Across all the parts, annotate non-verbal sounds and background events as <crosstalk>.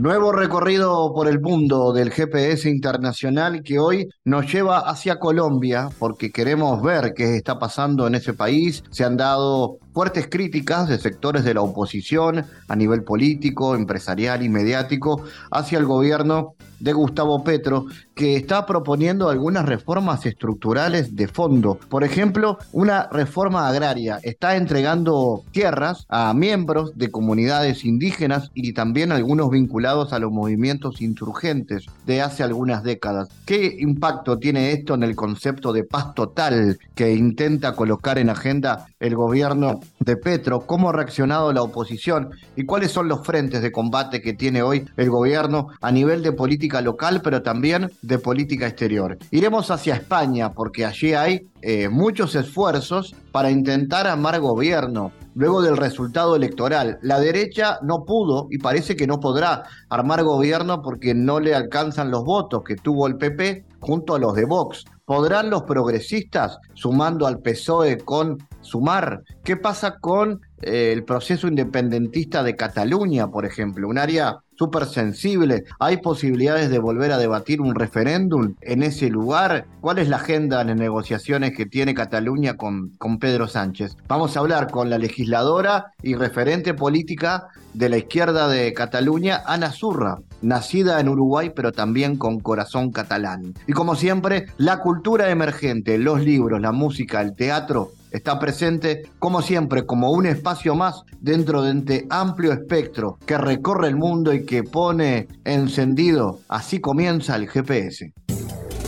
Nuevo recorrido por el mundo del GPS internacional que hoy nos lleva hacia Colombia porque queremos ver qué está pasando en ese país. Se han dado fuertes críticas de sectores de la oposición a nivel político, empresarial y mediático hacia el gobierno de Gustavo Petro, que está proponiendo algunas reformas estructurales de fondo. Por ejemplo, una reforma agraria. Está entregando tierras a miembros de comunidades indígenas y también algunos vinculados a los movimientos insurgentes de hace algunas décadas. ¿Qué impacto tiene esto en el concepto de paz total que intenta colocar en agenda el gobierno de Petro? ¿Cómo ha reaccionado la oposición? ¿Y cuáles son los frentes de combate que tiene hoy el gobierno a nivel de política local, pero también de política exterior. Iremos hacia España porque allí hay eh, muchos esfuerzos para intentar armar gobierno. Luego del resultado electoral, la derecha no pudo y parece que no podrá armar gobierno porque no le alcanzan los votos que tuvo el PP junto a los de Vox. ¿Podrán los progresistas, sumando al PSOE con Sumar? ¿Qué pasa con eh, el proceso independentista de Cataluña, por ejemplo? Un área súper sensible. ¿Hay posibilidades de volver a debatir un referéndum en ese lugar? ¿Cuál es la agenda de negociaciones que tiene Cataluña con, con Pedro Sánchez? Vamos a hablar con la legisladora y referente política de la izquierda de Cataluña, Ana Zurra, nacida en Uruguay pero también con corazón catalán. Y como siempre, la cultura emergente, los libros, la música, el teatro está presente, como siempre, como un espacio más dentro de este amplio espectro que recorre el mundo y que pone encendido. Así comienza el GPS.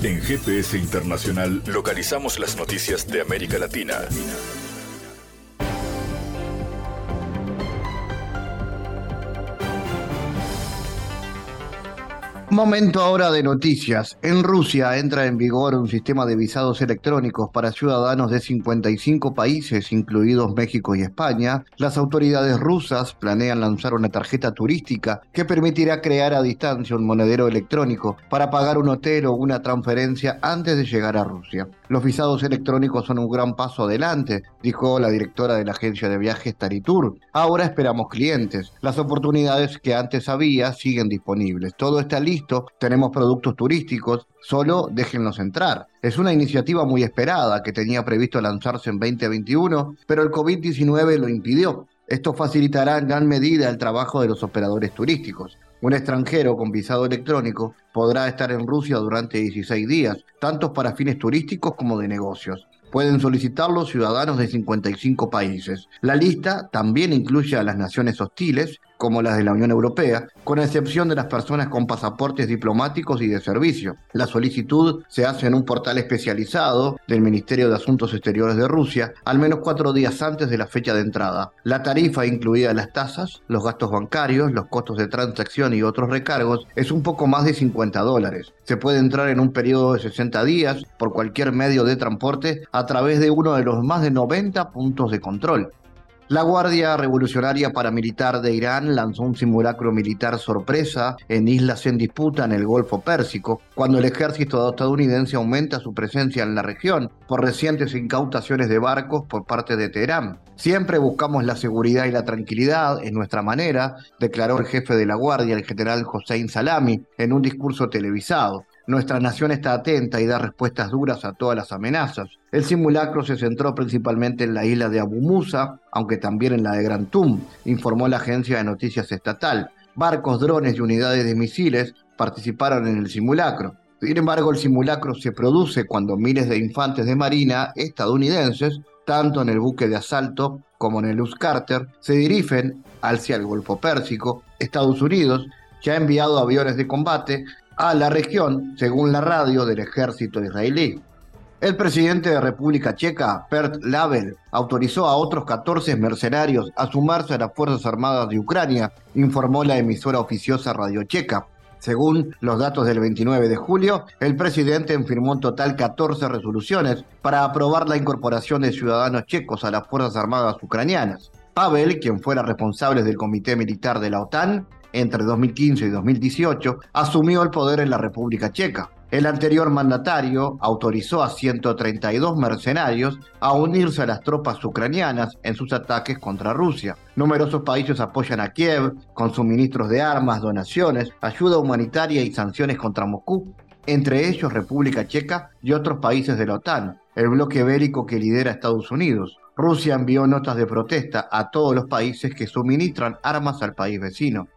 En GPS Internacional localizamos las noticias de América Latina. Momento ahora de noticias. En Rusia entra en vigor un sistema de visados electrónicos para ciudadanos de 55 países, incluidos México y España. Las autoridades rusas planean lanzar una tarjeta turística que permitirá crear a distancia un monedero electrónico para pagar un hotel o una transferencia antes de llegar a Rusia. Los visados electrónicos son un gran paso adelante, dijo la directora de la agencia de viajes Taritur. Ahora esperamos clientes. Las oportunidades que antes había siguen disponibles. Todo está listo, tenemos productos turísticos, solo déjenlos entrar. Es una iniciativa muy esperada que tenía previsto lanzarse en 2021, pero el COVID-19 lo impidió. Esto facilitará en gran medida el trabajo de los operadores turísticos. Un extranjero con visado electrónico podrá estar en Rusia durante 16 días, tanto para fines turísticos como de negocios. Pueden solicitarlo ciudadanos de 55 países. La lista también incluye a las naciones hostiles, como las de la Unión Europea, con excepción de las personas con pasaportes diplomáticos y de servicio. La solicitud se hace en un portal especializado del Ministerio de Asuntos Exteriores de Rusia, al menos cuatro días antes de la fecha de entrada. La tarifa incluida las tasas, los gastos bancarios, los costos de transacción y otros recargos es un poco más de 50 dólares. Se puede entrar en un periodo de 60 días por cualquier medio de transporte a través de uno de los más de 90 puntos de control. La Guardia Revolucionaria Paramilitar de Irán lanzó un simulacro militar sorpresa en islas en disputa en el Golfo Pérsico, cuando el ejército estadounidense aumenta su presencia en la región por recientes incautaciones de barcos por parte de Teherán. Siempre buscamos la seguridad y la tranquilidad en nuestra manera, declaró el jefe de la Guardia, el general Hossein Salami, en un discurso televisado. Nuestra nación está atenta y da respuestas duras a todas las amenazas. El simulacro se centró principalmente en la isla de Abu Musa, aunque también en la de Gran Tum, informó la agencia de noticias estatal. Barcos, drones y unidades de misiles participaron en el simulacro. Sin embargo, el simulacro se produce cuando miles de infantes de marina estadounidenses, tanto en el buque de asalto como en el Luz Carter, se dirigen hacia el Golfo Pérsico. Estados Unidos ya ha enviado aviones de combate a la región, según la radio del ejército israelí. El presidente de República Checa, Pert Lavel, autorizó a otros 14 mercenarios a sumarse a las Fuerzas Armadas de Ucrania, informó la emisora oficiosa Radio Checa. Según los datos del 29 de julio, el presidente firmó en total 14 resoluciones para aprobar la incorporación de ciudadanos checos a las Fuerzas Armadas ucranianas. Pavel, quien fuera responsable del Comité Militar de la OTAN entre 2015 y 2018, asumió el poder en la República Checa. El anterior mandatario autorizó a 132 mercenarios a unirse a las tropas ucranianas en sus ataques contra Rusia. Numerosos países apoyan a Kiev con suministros de armas, donaciones, ayuda humanitaria y sanciones contra Moscú, entre ellos República Checa y otros países de la OTAN, el bloque bélico que lidera Estados Unidos. Rusia envió notas de protesta a todos los países que suministran armas al país vecino.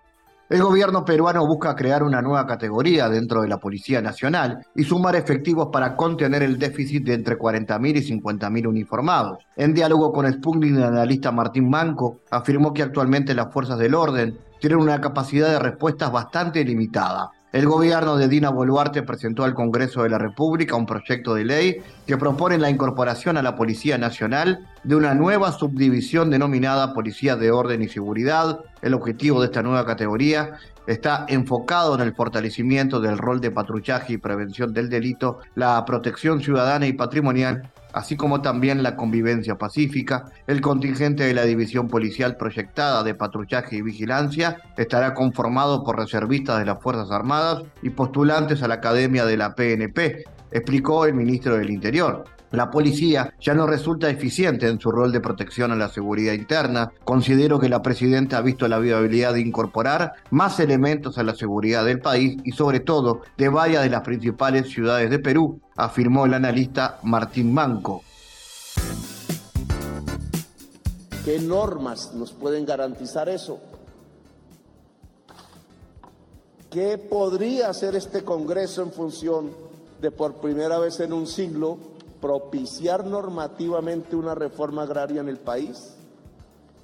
El gobierno peruano busca crear una nueva categoría dentro de la Policía Nacional y sumar efectivos para contener el déficit de entre 40.000 y 50.000 uniformados. En diálogo con Sputnik, el analista Martín Manco afirmó que actualmente las fuerzas del orden tienen una capacidad de respuestas bastante limitada el gobierno de Dina Boluarte presentó al Congreso de la República un proyecto de ley que propone la incorporación a la Policía Nacional de una nueva subdivisión denominada Policía de Orden y Seguridad. El objetivo de esta nueva categoría está enfocado en el fortalecimiento del rol de patrullaje y prevención del delito, la protección ciudadana y patrimonial así como también la convivencia pacífica. El contingente de la División Policial Proyectada de Patrullaje y Vigilancia estará conformado por reservistas de las Fuerzas Armadas y postulantes a la Academia de la PNP, explicó el ministro del Interior. La policía ya no resulta eficiente en su rol de protección a la seguridad interna. Considero que la presidenta ha visto la viabilidad de incorporar más elementos a la seguridad del país y sobre todo de varias de las principales ciudades de Perú, afirmó el analista Martín Manco. ¿Qué normas nos pueden garantizar eso? ¿Qué podría hacer este Congreso en función de por primera vez en un siglo propiciar normativamente una reforma agraria en el país,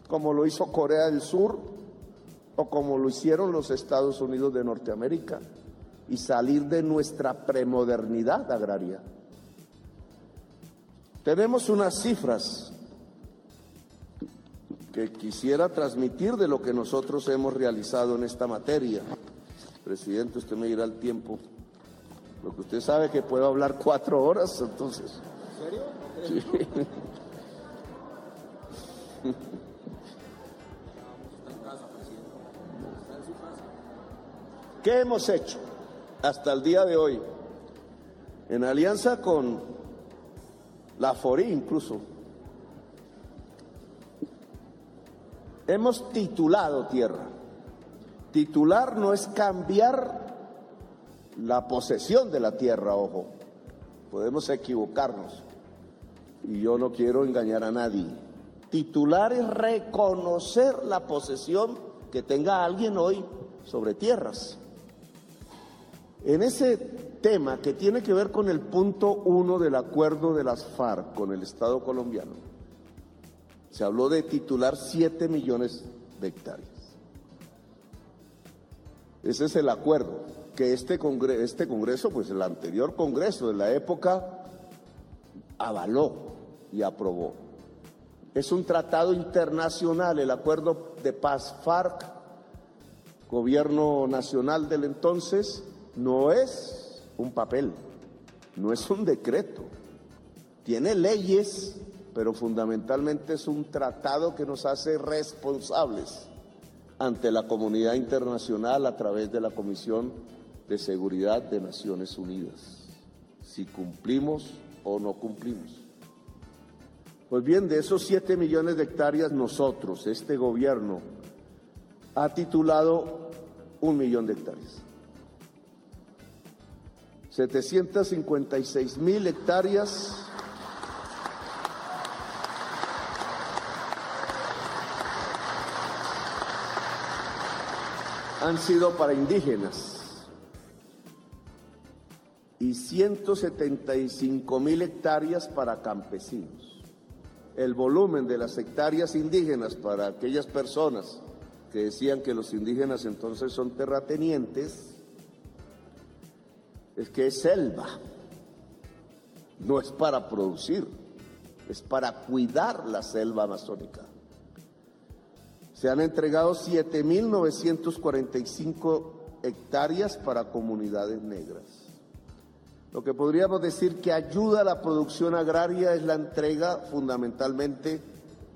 como lo hizo Corea del Sur o como lo hicieron los Estados Unidos de Norteamérica, y salir de nuestra premodernidad agraria. Tenemos unas cifras que quisiera transmitir de lo que nosotros hemos realizado en esta materia. Presidente, usted me dirá el tiempo. Lo que usted sabe que puedo hablar cuatro horas, entonces serio? ¿Qué hemos hecho hasta el día de hoy? En alianza con la FORI incluso. Hemos titulado tierra. Titular no es cambiar la posesión de la tierra, ojo. Podemos equivocarnos y yo no quiero engañar a nadie. Titular es reconocer la posesión que tenga alguien hoy sobre tierras. En ese tema que tiene que ver con el punto uno del acuerdo de las FARC con el Estado colombiano, se habló de titular 7 millones de hectáreas. Ese es el acuerdo que este congreso, este congreso, pues el anterior congreso de la época, avaló y aprobó. Es un tratado internacional, el acuerdo de paz FARC, gobierno nacional del entonces, no es un papel, no es un decreto. Tiene leyes, pero fundamentalmente es un tratado que nos hace responsables ante la comunidad internacional a través de la Comisión de Seguridad de Naciones Unidas, si cumplimos o no cumplimos. Pues bien, de esos 7 millones de hectáreas, nosotros, este gobierno, ha titulado un millón de hectáreas. 756 mil hectáreas han sido para indígenas y 175 mil hectáreas para campesinos el volumen de las hectáreas indígenas para aquellas personas que decían que los indígenas entonces son terratenientes, es que es selva, no es para producir, es para cuidar la selva amazónica. Se han entregado 7.945 hectáreas para comunidades negras. Lo que podríamos decir que ayuda a la producción agraria es la entrega fundamentalmente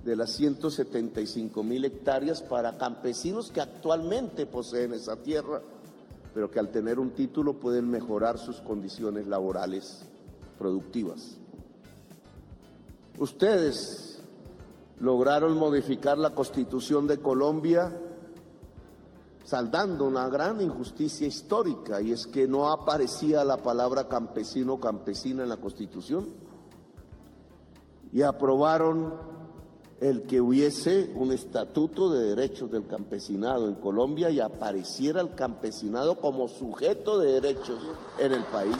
de las 175 mil hectáreas para campesinos que actualmente poseen esa tierra, pero que al tener un título pueden mejorar sus condiciones laborales productivas. Ustedes lograron modificar la constitución de Colombia saldando una gran injusticia histórica y es que no aparecía la palabra campesino campesina en la constitución y aprobaron el que hubiese un estatuto de derechos del campesinado en Colombia y apareciera el campesinado como sujeto de derechos en el país.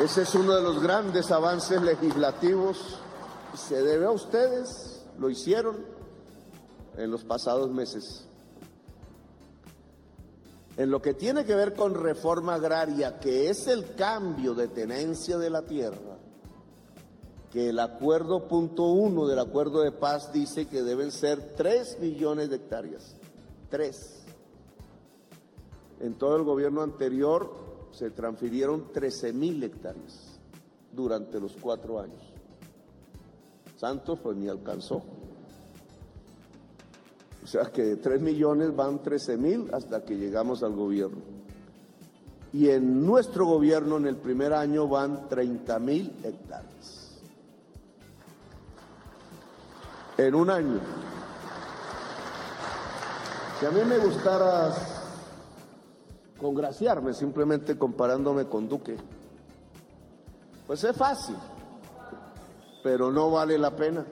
Ese es uno de los grandes avances legislativos. Se debe a ustedes, lo hicieron en los pasados meses. En lo que tiene que ver con reforma agraria, que es el cambio de tenencia de la tierra, que el acuerdo punto uno del acuerdo de paz dice que deben ser tres millones de hectáreas. Tres. En todo el gobierno anterior se transfirieron 13 mil hectáreas durante los cuatro años. Santos pues ni alcanzó. O sea que de 3 millones van 13 mil hasta que llegamos al gobierno. Y en nuestro gobierno en el primer año van 30 mil hectáreas. En un año. Si a mí me gustara congraciarme simplemente comparándome con Duque. Pues es fácil, pero no vale la pena.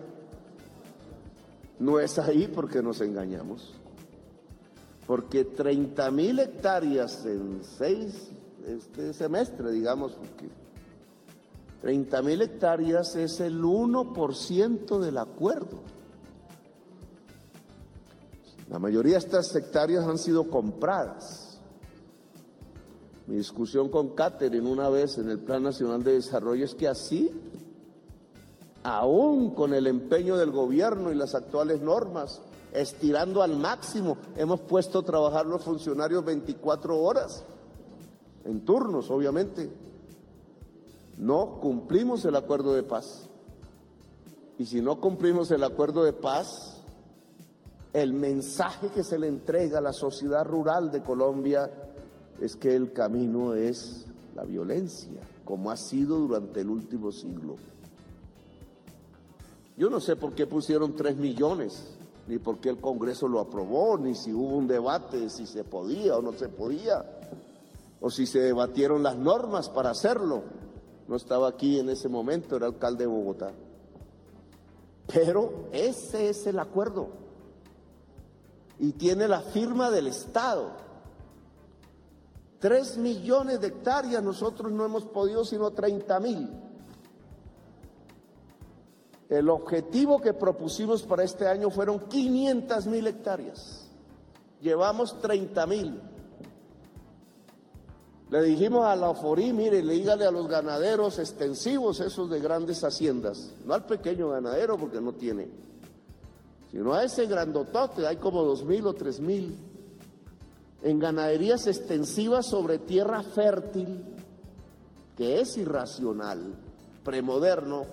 No es ahí porque nos engañamos. Porque 30 mil hectáreas en seis, este semestre, digamos, porque 30 mil hectáreas es el 1% del acuerdo. La mayoría de estas hectáreas han sido compradas. Mi discusión con Catherine una vez en el Plan Nacional de Desarrollo es que así, aún con el empeño del gobierno y las actuales normas, estirando al máximo, hemos puesto a trabajar los funcionarios 24 horas, en turnos, obviamente. No cumplimos el acuerdo de paz. Y si no cumplimos el acuerdo de paz, el mensaje que se le entrega a la sociedad rural de Colombia es que el camino es la violencia, como ha sido durante el último siglo. Yo no sé por qué pusieron tres millones, ni por qué el Congreso lo aprobó, ni si hubo un debate de si se podía o no se podía, o si se debatieron las normas para hacerlo. No estaba aquí en ese momento, era alcalde de Bogotá. Pero ese es el acuerdo. Y tiene la firma del Estado. Tres millones de hectáreas, nosotros no hemos podido sino 30 mil. El objetivo que propusimos para este año fueron 500 mil hectáreas. Llevamos 30 mil. Le dijimos a la Oforí, mire, le dígale a los ganaderos extensivos, esos de grandes haciendas, no al pequeño ganadero porque no tiene, sino a ese grandotote, hay como dos mil o tres mil en ganaderías extensivas sobre tierra fértil, que es irracional, premoderno.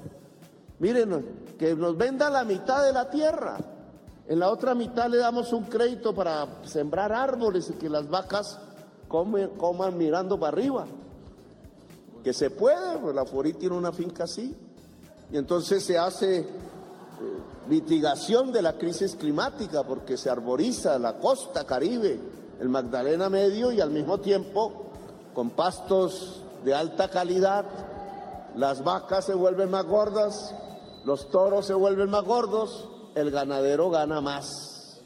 Miren, que nos venda la mitad de la tierra. En la otra mitad le damos un crédito para sembrar árboles y que las vacas coman mirando para arriba. Que se puede, pues la Forí tiene una finca así. Y entonces se hace eh, mitigación de la crisis climática porque se arboriza la costa caribe el Magdalena Medio y al mismo tiempo con pastos de alta calidad, las vacas se vuelven más gordas, los toros se vuelven más gordos, el ganadero gana más.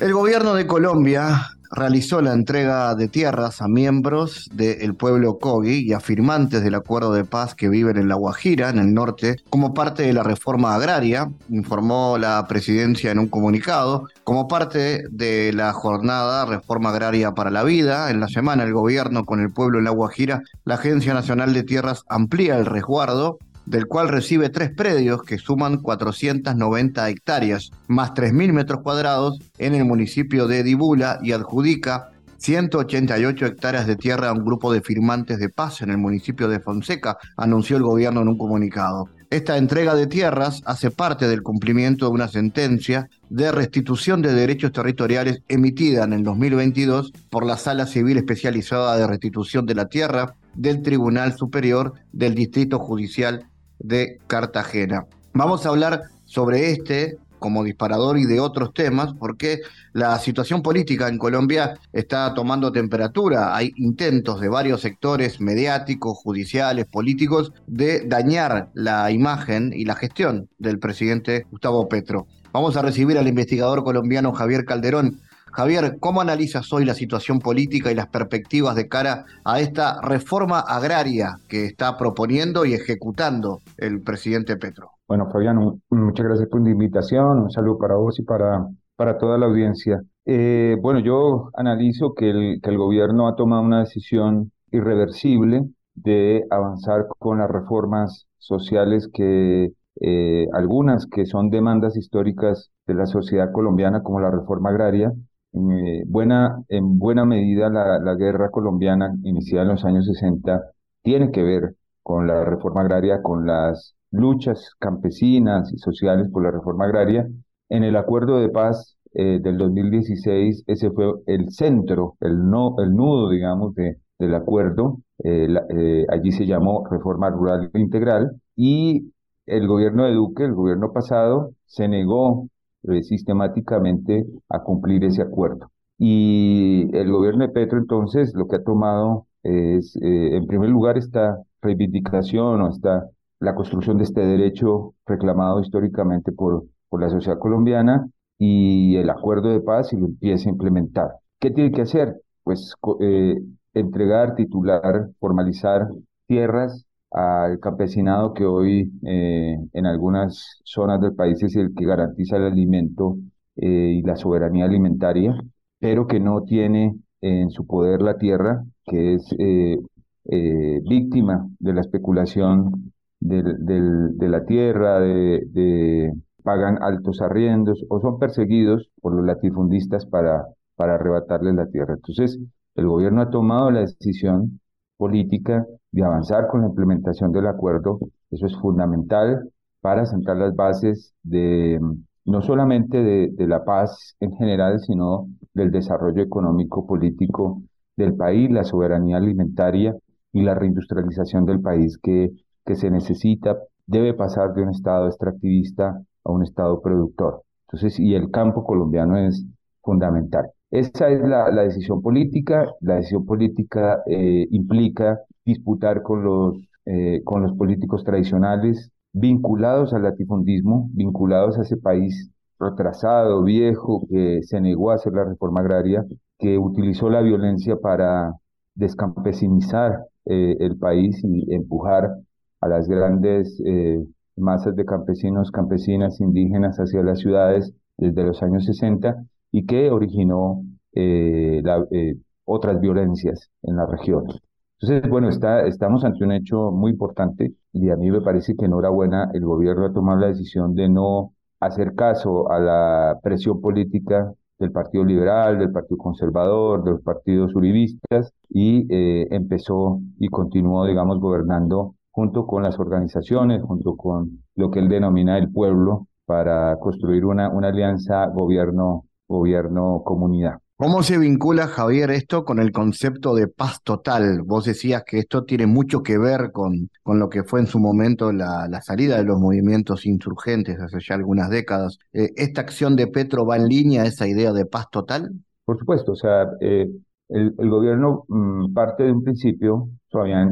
El gobierno de Colombia realizó la entrega de tierras a miembros del pueblo Kogi y afirmantes del acuerdo de paz que viven en La Guajira, en el norte, como parte de la reforma agraria, informó la presidencia en un comunicado. Como parte de la jornada Reforma Agraria para la Vida, en la semana el gobierno con el pueblo en La Guajira, la Agencia Nacional de Tierras amplía el resguardo del cual recibe tres predios que suman 490 hectáreas, más 3.000 metros cuadrados en el municipio de Dibula y adjudica 188 hectáreas de tierra a un grupo de firmantes de paz en el municipio de Fonseca, anunció el gobierno en un comunicado. Esta entrega de tierras hace parte del cumplimiento de una sentencia de restitución de derechos territoriales emitida en el 2022 por la Sala Civil Especializada de Restitución de la Tierra del Tribunal Superior del Distrito Judicial de Cartagena. Vamos a hablar sobre este como disparador y de otros temas, porque la situación política en Colombia está tomando temperatura. Hay intentos de varios sectores mediáticos, judiciales, políticos, de dañar la imagen y la gestión del presidente Gustavo Petro. Vamos a recibir al investigador colombiano Javier Calderón. Javier, ¿cómo analizas hoy la situación política y las perspectivas de cara a esta reforma agraria que está proponiendo y ejecutando el presidente Petro? Bueno, Fabián, muchas gracias por la invitación, un saludo para vos y para, para toda la audiencia. Eh, bueno, yo analizo que el, que el gobierno ha tomado una decisión irreversible de avanzar con las reformas sociales que eh, algunas que son demandas históricas de la sociedad colombiana, como la reforma agraria. Eh, buena, en buena medida la, guerra colombiana iniciada en los años 60 tiene que ver con la reforma agraria, con las luchas campesinas y sociales por la reforma agraria. En el acuerdo de paz eh, del 2016, ese fue el centro, el, no, el nudo, digamos, de, del acuerdo. Eh, eh, allí se llamó Reforma Rural Integral y el gobierno de Duque, el gobierno pasado, se negó sistemáticamente a cumplir ese acuerdo. Y el gobierno de Petro entonces lo que ha tomado es, en primer lugar, esta reivindicación o esta la construcción de este derecho reclamado históricamente por, por la sociedad colombiana y el acuerdo de paz y lo empieza a implementar. ¿Qué tiene que hacer? Pues eh, entregar, titular, formalizar tierras al campesinado que hoy eh, en algunas zonas del país es el que garantiza el alimento eh, y la soberanía alimentaria, pero que no tiene en su poder la tierra, que es víctima de la especulación de la tierra, de, pagan altos arriendos o son perseguidos por los latifundistas para, para arrebatarles la tierra. Entonces, el gobierno ha tomado la decisión política de avanzar con la implementación del acuerdo. Eso es fundamental para sentar las bases de no solamente de, la paz en general, sino del desarrollo económico, político del país, la soberanía alimentaria y la reindustrialización del país que que se necesita debe pasar de un estado extractivista a un estado productor. Entonces, y el campo colombiano es fundamental. Esa es la, decisión política. La decisión política eh, implica disputar con los, eh, con los políticos tradicionales vinculados al latifundismo, vinculados a ese país retrasado, viejo, que se negó a hacer la reforma agraria, que utilizó la violencia para descampesinizar eh, el país y empujar a las grandes eh, masas de campesinos, campesinas, indígenas hacia las ciudades desde los años 60 y que originó eh, eh, otras violencias en la región. Entonces, bueno, está, estamos ante un hecho muy importante y a mí me parece que enhorabuena el gobierno ha tomado la decisión de no hacer caso a la presión política del Partido Liberal, del Partido Conservador, de los partidos uribistas y empezó y continuó, digamos, gobernando junto con las organizaciones, junto con lo que él denomina el pueblo, para construir una, una alianza gobierno, gobierno, comunidad. ¿Cómo se vincula, Javier, esto con el concepto de paz total? Vos decías que esto tiene mucho que ver con, con lo que fue en su momento la, la salida de los movimientos insurgentes hace ya algunas décadas. Eh, ¿Esta acción de Petro va en línea a esa idea de paz total? Por supuesto, o sea, eh, el, el, gobierno mm, parte de un principio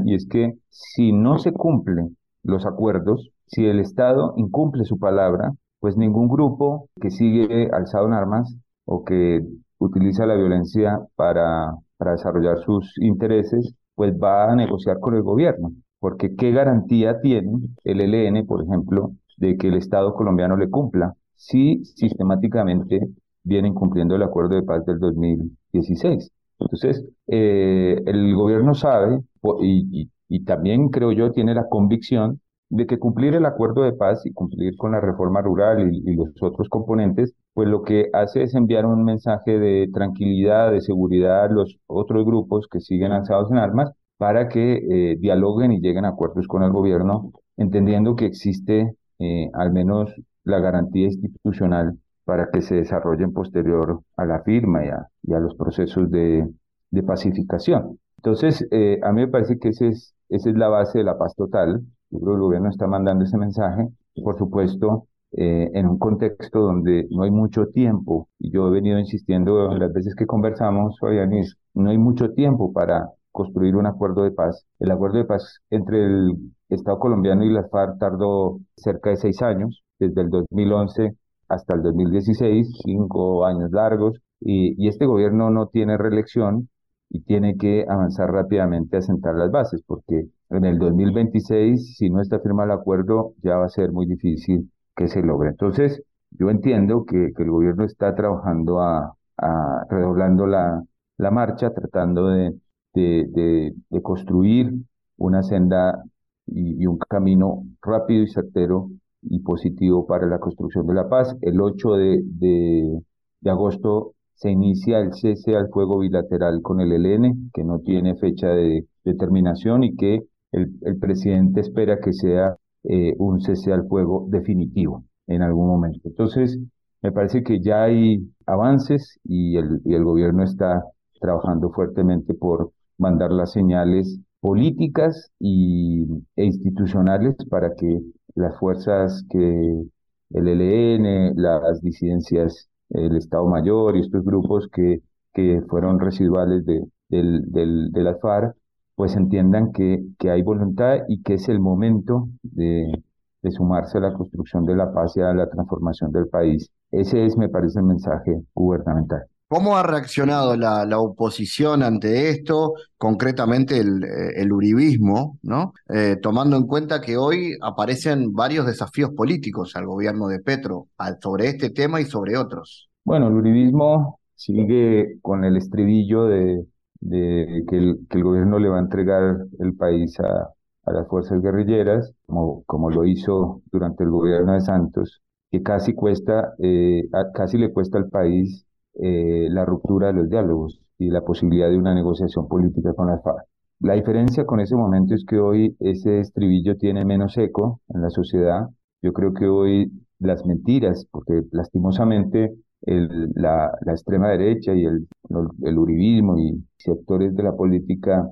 y es que si no se cumplen los acuerdos, si el Estado incumple su palabra, pues ningún grupo que sigue alzado en armas o que utiliza la violencia para, para desarrollar sus intereses, pues va a negociar con el gobierno. Porque ¿qué garantía tiene el ELN, por ejemplo, de que el Estado colombiano le cumpla si sistemáticamente viene incumpliendo el acuerdo de paz del 2016? Entonces, eh, el gobierno sabe y, también creo yo tiene la convicción de que cumplir el acuerdo de paz y cumplir con la reforma rural y, los otros componentes, pues lo que hace es enviar un mensaje de tranquilidad, de seguridad a los otros grupos que siguen alzados en armas para que eh, dialoguen y lleguen a acuerdos con el gobierno, entendiendo que existe eh, al menos la garantía institucional para que se desarrollen posterior a la firma y a, los procesos de, pacificación. Entonces, eh, a mí me parece que ese es, esa es la base de la paz total. Yo creo que el gobierno está mandando ese mensaje, por supuesto, eh, en un contexto donde no hay mucho tiempo, y yo he venido insistiendo las veces que conversamos, Fabianis, no hay mucho tiempo para construir un acuerdo de paz. El acuerdo de paz entre el Estado colombiano y las FARC tardó cerca de seis años, desde el 2011 hasta el 2016, cinco años largos, y, y este gobierno no tiene reelección y tiene que avanzar rápidamente a sentar las bases, porque en el 2026, si no está firmado el acuerdo, ya va a ser muy difícil que se logre. Entonces, yo entiendo que, que el gobierno está trabajando a, redoblando la, la marcha, tratando de, de, de, construir una senda y, un camino rápido y certero y positivo para la construcción de la paz. El 8 de, de, agosto se inicia el cese al fuego bilateral con el ELN, que no tiene fecha de determinación y que el, el presidente espera que sea eh, un cese al fuego definitivo en algún momento. Entonces, me parece que ya hay avances y el, y el gobierno está trabajando fuertemente por mandar las señales políticas y, e institucionales para que las fuerzas que el ELN, las disidencias, el Estado Mayor y estos grupos que, que fueron residuales de, del, del, de la FARC, pues entiendan que, que hay voluntad y que es el momento de, de sumarse a la construcción de la paz y a la transformación del país. Ese es, me parece, el mensaje gubernamental. ¿Cómo ha reaccionado la, la, oposición ante esto, concretamente el, el uribismo, ¿no? Eh, tomando en cuenta que hoy aparecen varios desafíos políticos al gobierno de Petro sobre este tema y sobre otros? Bueno, el uribismo sigue con el estribillo de, de que, el, que, el, gobierno le va a entregar el país a, a las fuerzas guerrilleras, como, como lo hizo durante el gobierno de Santos, que casi cuesta, eh, casi le cuesta al país eh, la ruptura de los diálogos y la posibilidad de una negociación política con la FARC. La diferencia con ese momento es que hoy ese estribillo tiene menos eco en la sociedad. Yo creo que hoy las mentiras, porque lastimosamente el, la, la, extrema derecha y el, el uribismo y sectores de la política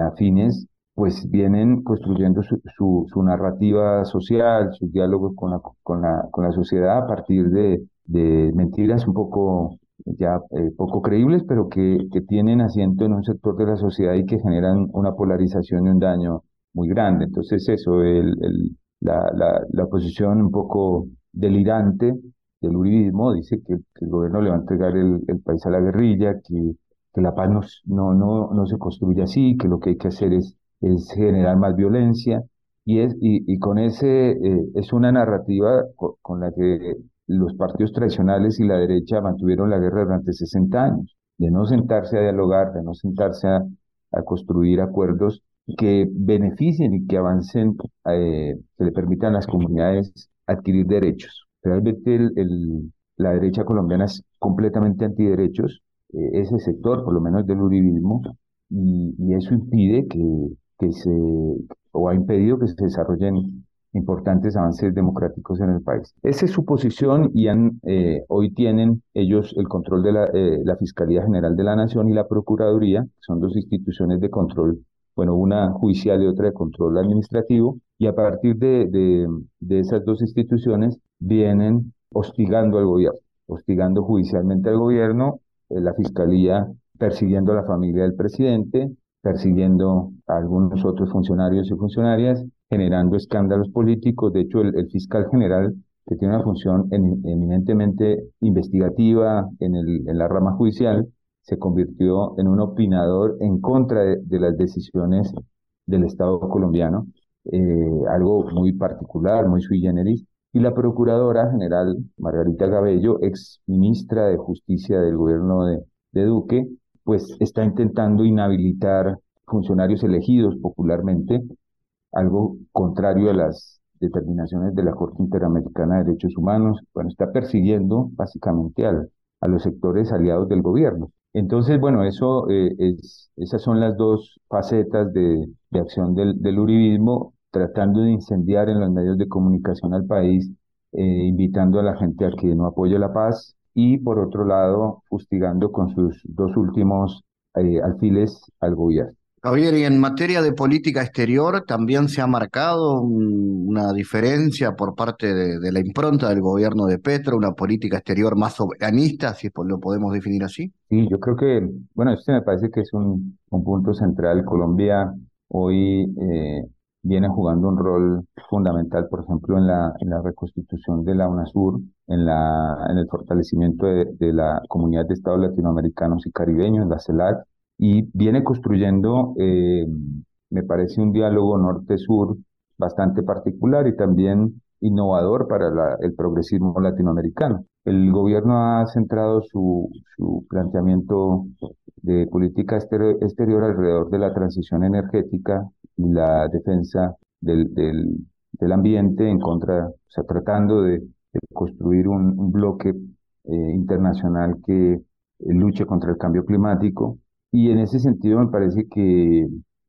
afines, pues vienen construyendo su, su, su narrativa social, sus diálogos con la, con la, con la sociedad a partir de, de mentiras un poco ya eh, poco creíbles, pero que, que tienen asiento en un sector de la sociedad y que generan una polarización y un daño muy grande. Entonces eso, el, el, la, la, la posición un poco delirante del uribismo dice que, el gobierno le va a entregar el, país a la guerrilla, que, que la paz no, no, no, no se construye así, que lo que hay que hacer es, generar más violencia. Y, es, y, y con ese eh, es una narrativa con, con la que los partidos tradicionales y la derecha mantuvieron la guerra durante 60 años, de no sentarse a dialogar, de no sentarse a, construir acuerdos que beneficien y que avancen, eh, que le permitan a las comunidades adquirir derechos. Realmente el, la derecha colombiana es completamente antiderechos, eh, ese sector, por lo menos del uribismo, y, eso impide que, se, o ha impedido que se desarrollen importantes avances democráticos en el país. Esa es su posición y eh, hoy tienen ellos el control de la, eh, la, Fiscalía General de la Nación y la Procuraduría, son dos instituciones de control, bueno, una judicial y otra de control administrativo, y a partir de, de esas dos instituciones vienen hostigando al gobierno, hostigando judicialmente al gobierno, eh, la Fiscalía persiguiendo a la familia del presidente, persiguiendo a algunos otros funcionarios y funcionarias, generando escándalos políticos. De hecho, el, fiscal general, que tiene una función eminentemente investigativa en, el, en la rama judicial, se convirtió en un opinador en contra de, las decisiones del Estado colombiano, eh, algo muy particular, muy sui. Y la Procuradora General Margarita Gabello, ex ministra de Justicia del gobierno de, Duque, pues está intentando inhabilitar funcionarios elegidos popularmente algo contrario a las, determinaciones de la Corte Interamericana de Derechos Humanos, bueno, está persiguiendo básicamente a los sectores aliados del gobierno. Entonces, bueno, eso eh, es, esas son las dos facetas de, de acción del, del, uribismo, tratando de incendiar en los medios de comunicación al país, eh, invitando a la gente a que no apoye la paz y, por otro lado, fustigando con sus dos últimos eh, alfiles al gobierno. Javier, y en materia de política exterior también se ha marcado una diferencia por parte de, la impronta del gobierno de Petro, una política exterior más soberanista, si lo podemos definir así. Sí, yo creo que, bueno, este me parece que es un, punto central. Colombia hoy eh, viene jugando un rol fundamental, por ejemplo, en la, en la reconstitución de la UNASUR, en, la, el fortalecimiento de, la comunidad de estados latinoamericanos y caribeños, la CELAC, y viene construyendo, eh, me parece, un diálogo norte-sur bastante particular y también innovador para el progresismo latinoamericano. El gobierno ha centrado su planteamiento de política exterior, alrededor de la transición energética la defensa del, del, del ambiente en contra, o sea, tratando de, construir un, bloque eh, internacional que eh, luche contra el cambio climático. Y en ese sentido me parece que,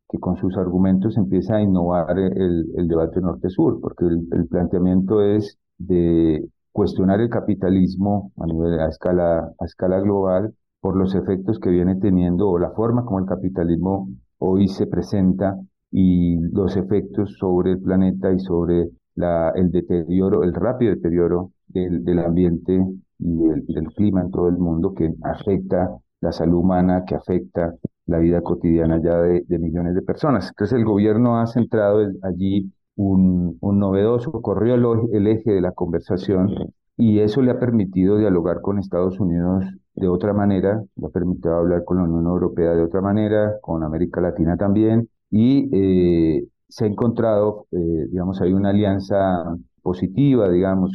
que con sus argumentos empieza a innovar el, el debate norte-sur, porque el, planteamiento es de cuestionar el capitalismo a nivel a escala a escala global por los efectos que viene teniendo o la forma como el capitalismo hoy se presenta y los efectos sobre el planeta y sobre la, el deterioro, el rápido deterioro del, ambiente y del, del, clima en todo el mundo que afecta la salud humana, que afecta la vida cotidiana ya de, millones de personas. Entonces el gobierno ha centrado allí un, un novedoso, corrió el, eje de la conversación y eso le ha permitido dialogar con Estados Unidos de otra manera, le ha permitido hablar con la Unión Europea de otra manera, con América Latina también, y eh, se ha encontrado, eh, digamos, hay una alianza positiva, digamos,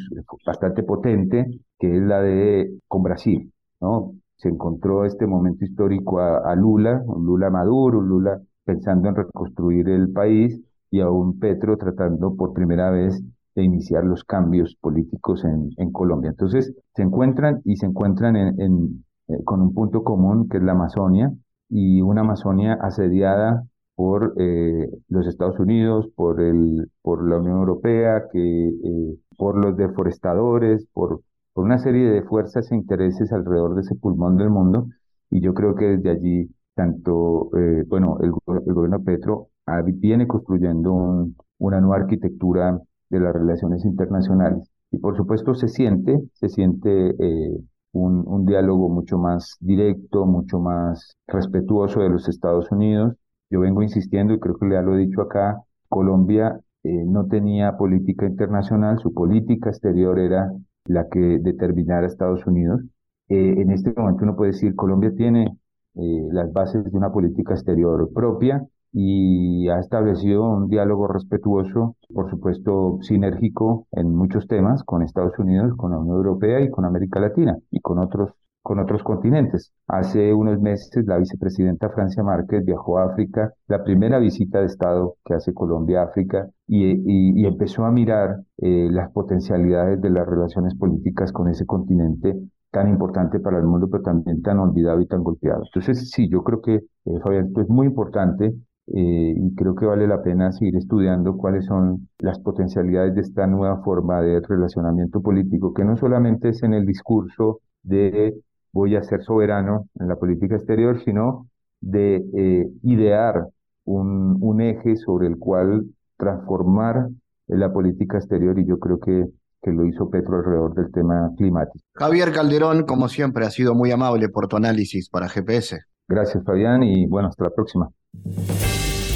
bastante potente, que es la de con Brasil, ¿no? se encontró este momento histórico a, Lula, un Lula maduro, un Lula pensando en reconstruir el país y a un Petro tratando por primera vez de iniciar los cambios políticos en, en Colombia. Entonces se encuentran y se encuentran en, eh, con un punto común que es la Amazonia y una Amazonia asediada por eh, los Estados Unidos, por, el, por la Unión Europea, que, eh, por los deforestadores, por por una serie de fuerzas e intereses alrededor de ese pulmón del mundo y yo creo que desde allí tanto, eh, bueno, el, gobierno Petro viene construyendo una nueva arquitectura de las relaciones internacionales y por supuesto se siente, se siente eh, un, un, diálogo mucho más directo, mucho más respetuoso de los Estados Unidos. Yo vengo insistiendo y creo que ya lo he dicho acá, Colombia eh, no tenía política internacional, su política exterior era la que determinara Estados Unidos. Eh, en este momento uno puede decir Colombia tiene eh, las bases de una política exterior propia y ha establecido un diálogo respetuoso, por supuesto sinérgico en muchos temas con Estados Unidos, con la Unión Europea y con América Latina y con otros con otros continentes. Hace unos meses la vicepresidenta Francia Márquez viajó a África, la primera visita de Estado que hace Colombia a África, y, empezó a mirar eh, las potencialidades de las relaciones políticas con ese continente tan importante para el mundo, pero también tan olvidado y tan golpeado. Entonces, sí, yo creo que, eh, Fabián, esto es muy importante eh, y creo que vale la pena seguir estudiando cuáles son las potencialidades de esta nueva forma de relacionamiento político, que no solamente es en el discurso de voy a ser soberano en la política exterior, sino de eh, idear un, un, eje sobre el cual transformar la política exterior y yo creo que, que lo hizo Petro alrededor del tema climático. Javier Calderón, como siempre, ha sido muy amable por tu análisis para GPS. Gracias, Fabián, y bueno, hasta la próxima.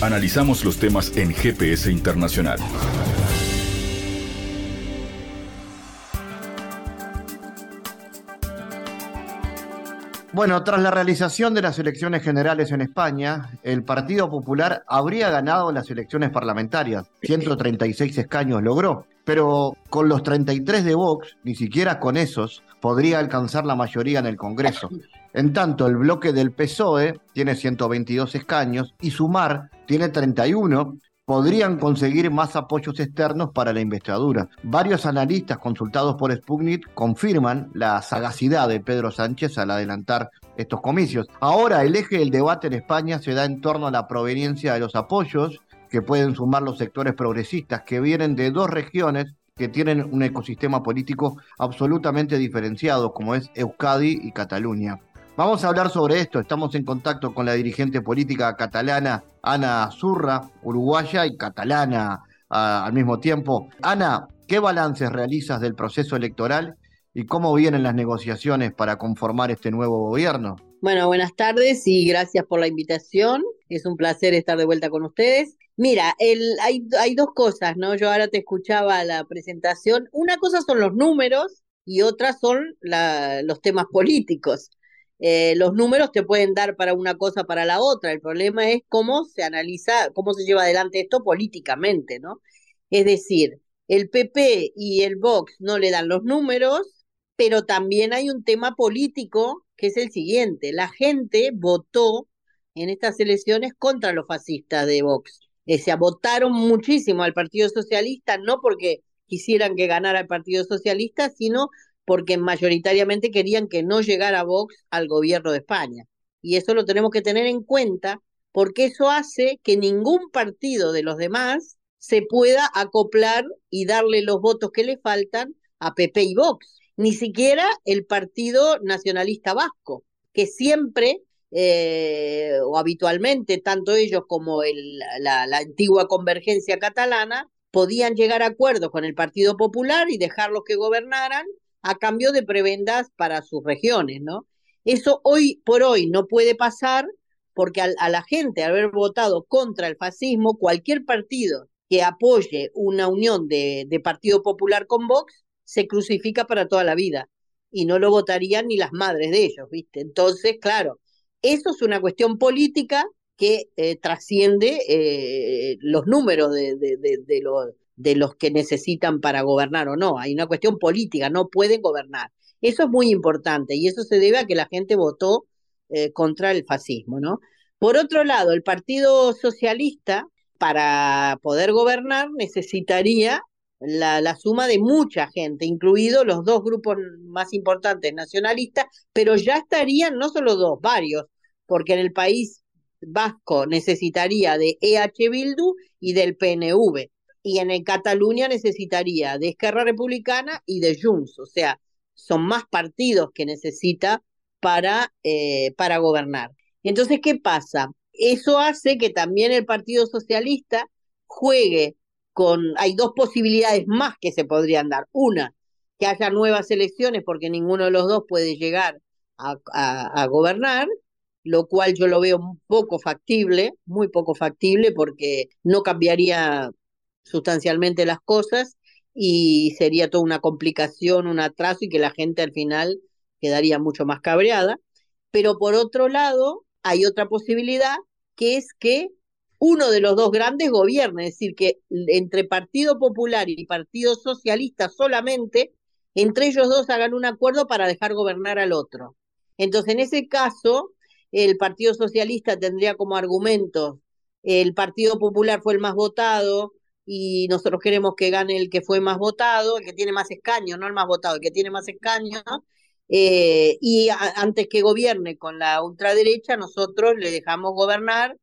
Analizamos los temas en GPS Internacional. Bueno, tras la realización de las elecciones generales en España, el Partido Popular habría ganado las elecciones parlamentarias. 136 escaños logró, pero con los 33 de Vox, ni siquiera con esos, podría alcanzar la mayoría en el Congreso. En tanto, el bloque del PSOE tiene 122 escaños y Sumar tiene 31, podrían conseguir más apoyos externos para la investidura. Varios analistas consultados por Sputnik confirman la sagacidad de Pedro Sánchez al adelantar estos comicios. Ahora el eje del debate en España se da en torno a la proveniencia de los apoyos que pueden sumar los sectores progresistas que vienen de dos regiones que tienen un ecosistema político absolutamente diferenciado, como es Euskadi y Cataluña. Vamos a hablar sobre esto. Estamos en contacto con la dirigente política catalana Ana Zurra, uruguaya y catalana al mismo tiempo. Ana, ¿qué balances realizas del proceso electoral y cómo vienen las negociaciones para conformar este nuevo gobierno? Bueno, buenas tardes y gracias por la invitación. Es un placer estar de vuelta con ustedes. Mira, el, hay, hay dos cosas, ¿no? Yo ahora te escuchaba la presentación. Una cosa son los números y otra son la, los temas políticos. Eh, los números te pueden dar para una cosa, para la otra. El problema es cómo se analiza, cómo se lleva adelante esto políticamente, ¿no? Es decir, el PP y el Vox no le dan los números, pero también hay un tema político que es el siguiente. La gente votó en estas elecciones contra los fascistas de Vox. O sea, votaron muchísimo al Partido Socialista, no porque quisieran que ganara el Partido Socialista, sino porque mayoritariamente querían que no llegara Vox al gobierno de España. Y eso lo tenemos que tener en cuenta porque eso hace que ningún partido de los demás se pueda acoplar y darle los votos que le faltan a PP y Vox. Ni siquiera el Partido Nacionalista Vasco, que siempre eh, o habitualmente, tanto ellos como el, la, la antigua convergencia catalana, podían llegar a acuerdos con el Partido Popular y dejarlos que gobernaran a cambio de prebendas para sus regiones, ¿no? Eso hoy por hoy no puede pasar porque a, la gente haber votado contra el fascismo, cualquier partido que apoye una unión de, Partido Popular con Vox se crucifica para toda la vida y no lo votarían ni las madres de ellos, ¿viste? Entonces, claro, eso es una cuestión política que eh, trasciende eh, los números de, los, de los que necesitan para gobernar o no. Hay una cuestión política, no pueden gobernar. Eso es muy importante y eso se debe a que la gente votó eh, contra el fascismo, ¿no? Por otro lado, el Partido Socialista, para poder gobernar, necesitaría la, la, suma de mucha gente, incluidos los dos grupos más importantes nacionalistas, pero ya estarían no solo dos, varios, porque en el país vasco necesitaría de EH Bildu y del PNV y en Cataluña necesitaría de Esquerra Republicana y de Junts, o sea, son más partidos que necesita para, eh, para gobernar. Entonces, ¿qué pasa? Eso hace que también el Partido Socialista juegue con, hay dos posibilidades más que se podrían dar. Una, que haya nuevas elecciones porque ninguno de los dos puede llegar a, a gobernar, lo cual yo lo veo poco factible, muy poco factible, porque no cambiaría sustancialmente las cosas y sería toda una complicación, un atraso y que la gente al final quedaría mucho más cabreada. Pero por otro lado, hay otra posibilidad que es que uno de los dos grandes gobierne, es decir, que entre Partido Popular y Partido Socialista solamente, entre ellos dos hagan un acuerdo para dejar gobernar al otro. Entonces, en ese caso, el Partido Socialista tendría como argumento el Partido Popular fue el más votado, y nosotros queremos que gane el que fue más votado, el que tiene más escaños, no el más votado, el que tiene más escaños, eh, y antes que gobierne con la ultraderecha, nosotros le dejamos gobernar,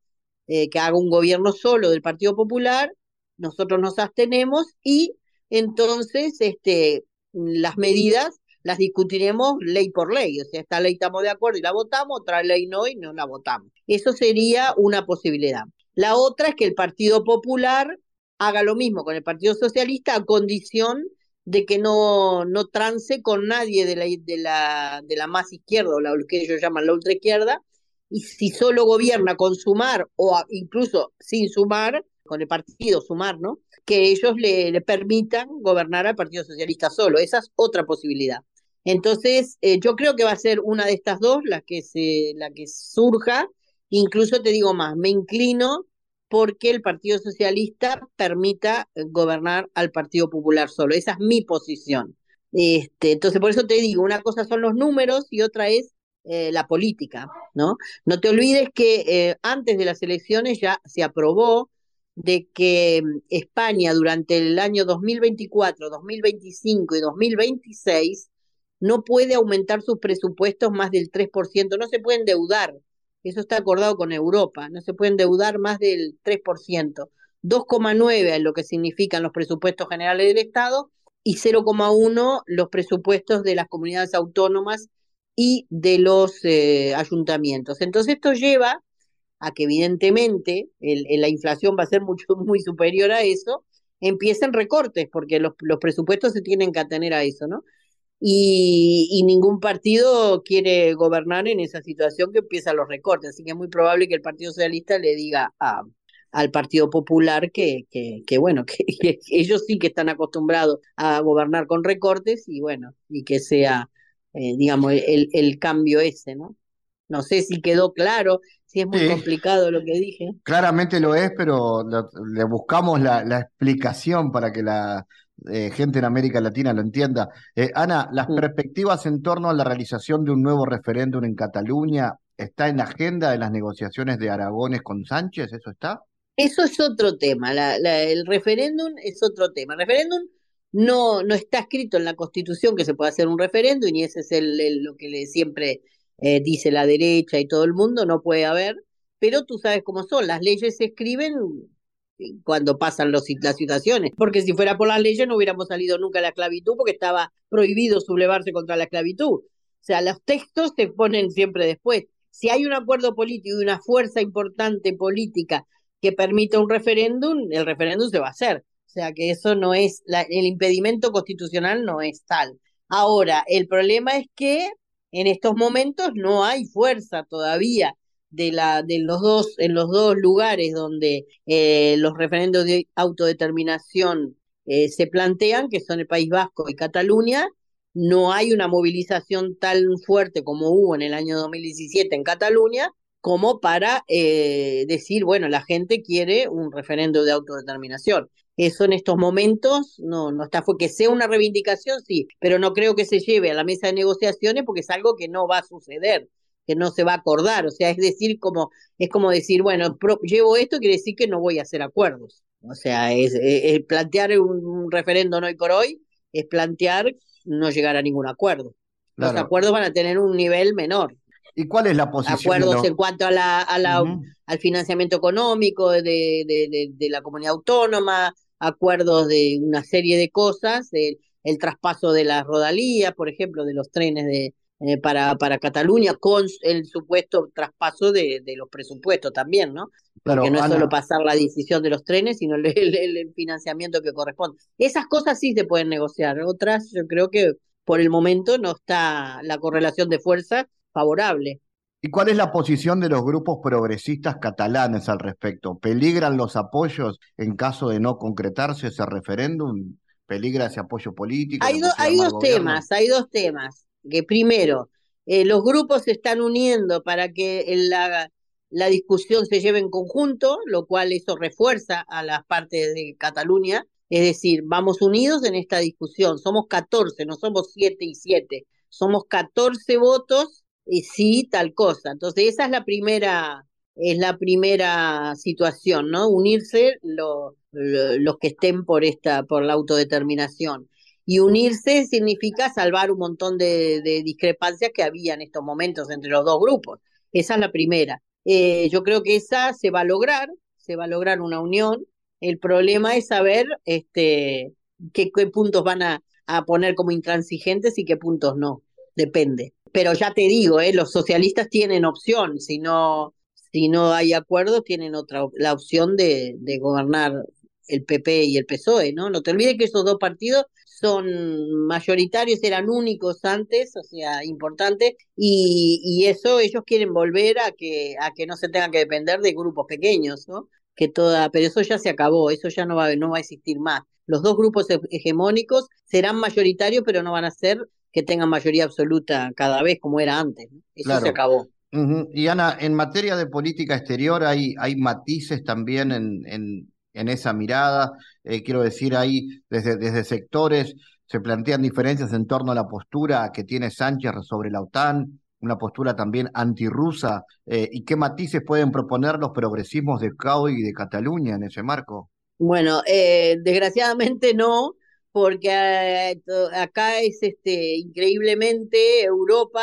eh, que haga un gobierno solo del Partido Popular, nosotros nos abstenemos y entonces este, las medidas las discutiremos ley por ley, o sea, esta ley estamos de acuerdo y la votamos, otra ley no y no la votamos. Eso sería una posibilidad. La otra es que el Partido Popular haga lo mismo con el Partido Socialista a condición de que no, no trance con nadie de la, de la, de la más izquierda o lo que ellos llaman la ultraizquierda, y si solo gobierna con sumar o incluso sin sumar, con el partido sumar, ¿no? Que ellos le, le permitan gobernar al Partido Socialista solo. Esa es otra posibilidad. Entonces, eh, yo creo que va a ser una de estas dos la que, se, la que surja. Incluso te digo más, me inclino porque el Partido Socialista permita eh, gobernar al Partido Popular solo. Esa es mi posición. Este, entonces, por eso te digo, una cosa son los números y otra es eh, la política, ¿no? No te olvides que eh, antes de las elecciones ya se aprobó de que mm, España durante el año 2024, 2025 y 2026 no puede aumentar sus presupuestos más del 3%, no se puede endeudar. Eso está acordado con Europa, no se puede endeudar más del 3%. 2,9 es lo que significan los presupuestos generales del Estado y 0,1 los presupuestos de las comunidades autónomas y de los eh, ayuntamientos. Entonces esto lleva a que evidentemente la inflación va a ser mucho, <laughs> muy superior a eso, empiecen recortes, porque los, los presupuestos se tienen que atener a eso, ¿no? Y, y, ningún partido quiere gobernar en esa situación que empieza los recortes, así que es muy probable que el Partido Socialista le diga a, al Partido Popular que, que, que bueno, <laughs> que, ellos sí que están acostumbrados a gobernar con recortes y bueno, y que sea, eh, digamos, el, el cambio ese, ¿no? No sé si quedó claro, si es muy complicado lo que dije. Claramente lo es, pero le buscamos la, la, explicación para que la eh, gente en América Latina lo entienda. Eh, Ana, las perspectivas en torno a la realización de un nuevo referéndum en Cataluña, ¿está en la agenda de las negociaciones de Aragones con Sánchez? ¿Eso está? Eso es otro tema. el referéndum es otro tema. El referéndum no, no está escrito en la Constitución que se pueda hacer un referéndum y ese es el, lo que le siempre eh, dice la derecha y todo el mundo, no puede haber, pero tú sabes cómo son, las leyes se escriben cuando pasan los, las situaciones, porque si fuera por las leyes no hubiéramos salido nunca a la esclavitud porque estaba prohibido sublevarse contra la esclavitud. O sea, los textos se ponen siempre después. Si hay un acuerdo político y una fuerza importante política que permita un referéndum, el referéndum se va a hacer. O sea que eso no es, el impedimento constitucional no es tal. Ahora, el problema es que en estos momentos no hay fuerza todavía de, la, de los dos, en los dos lugares donde eh, los referendos de autodeterminación eh, se plantean, que son el País Vasco y Cataluña, no hay una movilización tan fuerte como hubo en el año 2017 en Cataluña, como para eh, decir, bueno, la gente quiere un referendo de autodeterminación. Eso en estos momentos no, no está, fue que sea una reivindicación, sí, pero no creo que se lleve a la mesa de negociaciones porque es algo que no va a suceder, que no se va a acordar. O sea, es decir, como, es como decir, bueno, llevo esto, quiere decir que no voy a hacer acuerdos. O sea, es, plantear un, referendo hoy por hoy, es plantear no llegar a ningún acuerdo. Los acuerdos van a tener un nivel menor. ¿Y cuál es la posición? Acuerdos en cuanto a la, a la al financiamiento económico de, de, de, la comunidad autónoma, acuerdos de una serie de cosas, el, el traspaso de las rodalías, por ejemplo, de los trenes de, eh, para, para Cataluña, con el supuesto traspaso de, de los presupuestos también, ¿no? Porque no es solo pasar la decisión de los trenes, sino el, el, financiamiento que corresponde. Esas cosas sí se pueden negociar, otras yo creo que por el momento no está la correlación de fuerza favorable. ¿Y cuál es la posición de los grupos progresistas catalanes al respecto? ¿Peligran los apoyos en caso de no concretarse ese referéndum? ¿Peligra ese apoyo político? Hay, hay dos temas, hay dos temas. Que primero, eh, los grupos se están uniendo para que la, la discusión se lleve en conjunto, lo cual eso refuerza a las partes de Cataluña. Es decir, vamos unidos en esta discusión. Somos 14, no somos 7 y 7. Somos 14 votos y sí, tal cosa. Entonces, esa es la primera, es la primera situación, ¿no? Unirse los que estén por esta, por la autodeterminación. Y unirse significa salvar un montón de, discrepancias que había en estos momentos entre los dos grupos. Esa es la primera. Eh, yo creo que esa se va a lograr, se va a lograr una unión. El problema es saber este, qué, qué puntos van a, poner como intransigentes y qué puntos no. Depende. Pero ya te digo, ¿eh? los socialistas tienen opción, si no, si no hay acuerdo, tienen otra la opción de, de gobernar el PP y el PSOE, ¿no? No te olvides que esos dos partidos son mayoritarios, eran únicos antes, o sea, importantes, y, y eso ellos quieren volver a que, a que no se tengan que depender de grupos pequeños, ¿no? Que toda, pero eso ya se acabó, eso ya no va, no va a existir más. Los dos grupos hegemónicos serán mayoritarios, pero no van a ser que tengan mayoría absoluta cada vez como era antes. Eso se acabó. Y Ana, en materia de política exterior hay, hay matices también en, en, en esa mirada. Eh, quiero decir, ahí desde, desde sectores se plantean diferencias en torno a la postura que tiene Sánchez sobre la OTAN, una postura también antirrusa, eh, y qué matices pueden proponer los progresismos de CAO y de Cataluña en ese marco. Bueno, eh, desgraciadamente no, porque acá es este increíblemente Europa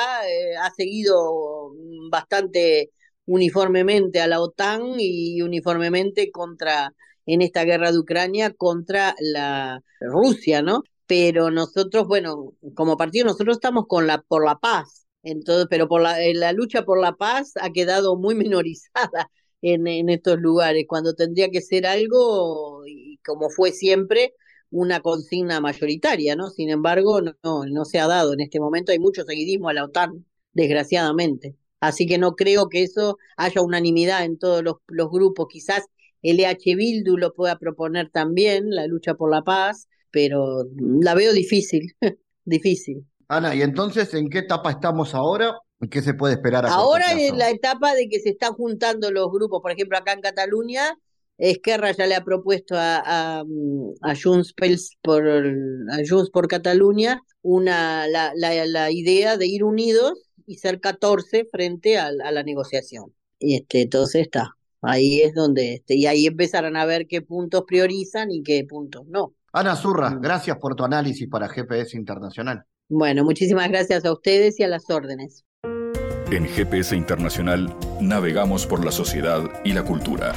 ha seguido bastante uniformemente a la OTAN y uniformemente contra en esta guerra de Ucrania contra la Rusia, ¿no? Pero nosotros, bueno, como partido nosotros estamos con la por la paz, entonces, pero por la, la lucha por la paz ha quedado muy <laughs> minorizada en, estos lugares, cuando tendría que ser algo, y como fue siempre, una consigna mayoritaria, ¿no? Sin embargo, no, no se ha dado en este momento, hay mucho seguidismo a la OTAN, desgraciadamente. Así que no creo que eso haya unanimidad en todos los grupos. Quizás el EH Bildu lo pueda proponer también, la lucha por la paz, pero la veo difícil, <laughs> difícil. Ana, ¿y entonces en qué etapa estamos ahora? ¿Qué se puede esperar? ahora es la etapa de que se están juntando los grupos, por ejemplo, acá en Cataluña, Esquerra ya le ha propuesto a, a, Junts por, a Junts por Cataluña una, la, la, la idea de ir unidos y ser 14 frente a, la negociación. Y este, entonces está. Ahí es donde, este, y ahí empezarán a ver qué puntos priorizan y qué puntos no. Ana Zurra, mm. gracias por tu análisis para GPS Internacional. Bueno, muchísimas gracias a ustedes y a las órdenes. En GPS Internacional navegamos por la sociedad y la cultura.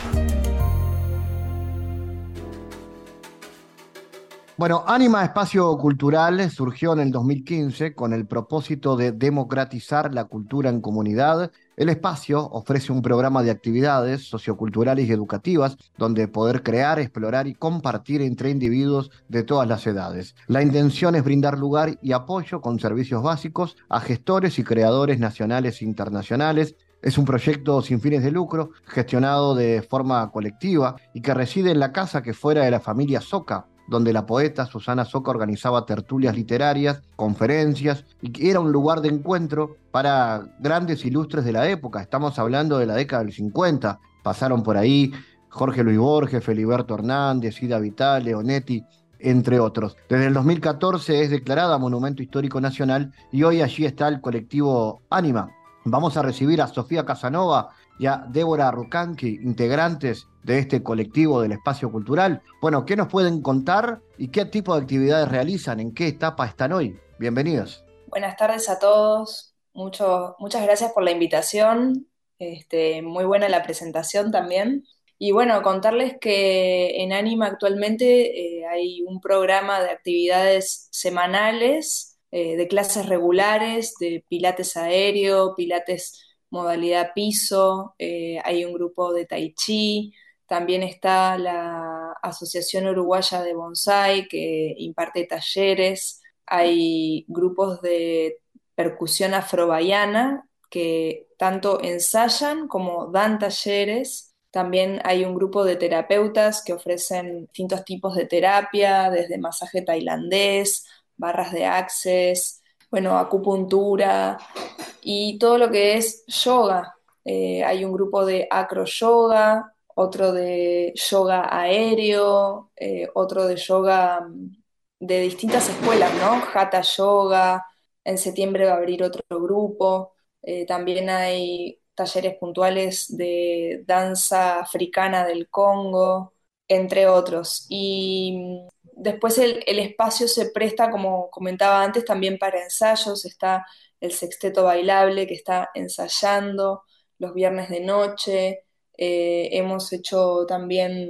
Bueno, Anima Espacio Cultural surgió en el 2015 con el propósito de democratizar la cultura en comunidad. El espacio ofrece un programa de actividades socioculturales y educativas donde poder crear, explorar y compartir entre individuos de todas las edades. La intención es brindar lugar y apoyo con servicios básicos a gestores y creadores nacionales e internacionales es un proyecto sin fines de lucro, gestionado de forma colectiva y que reside en la casa que fuera de la familia Soca, donde la poeta Susana Soca organizaba tertulias literarias, conferencias, y era un lugar de encuentro para grandes ilustres de la época. Estamos hablando de la década del 50. Pasaron por ahí Jorge Luis Borges, Feliberto Hernández, Ida Vital, Leonetti, entre otros. Desde el 2014 es declarada Monumento Histórico Nacional y hoy allí está el colectivo Ánima. Vamos a recibir a Sofía Casanova y a Débora Rucanqui, integrantes de este colectivo del espacio cultural. Bueno, ¿qué nos pueden contar y qué tipo de actividades realizan? ¿En qué etapa están hoy? Bienvenidos. Buenas tardes a todos. Muchas gracias por la invitación. Este, muy buena la presentación también. Y bueno, contarles que en Anima actualmente eh, hay un programa de actividades semanales, eh, de clases regulares, de pilates aéreo, pilates modalidad piso, eh, hay un grupo de tai chi, también está la Asociación Uruguaya de Bonsai que imparte talleres, hay grupos de percusión afrobaiana que tanto ensayan como dan talleres. También hay un grupo de terapeutas que ofrecen distintos tipos de terapia, desde masaje tailandés, barras de access, bueno, acupuntura y todo lo que es yoga. Eh, hay un grupo de acro yoga, otro de yoga aéreo, eh, otro de yoga mm, de distintas escuelas, ¿no? Hatha Yoga, en septiembre va a abrir otro grupo, eh, también hay talleres puntuales de danza africana del Congo, entre otros. Y mm, después el, espacio se presta, como comentaba antes, también para ensayos. Está el sexteto bailable que está ensayando los viernes de noche. Eh, hemos hecho también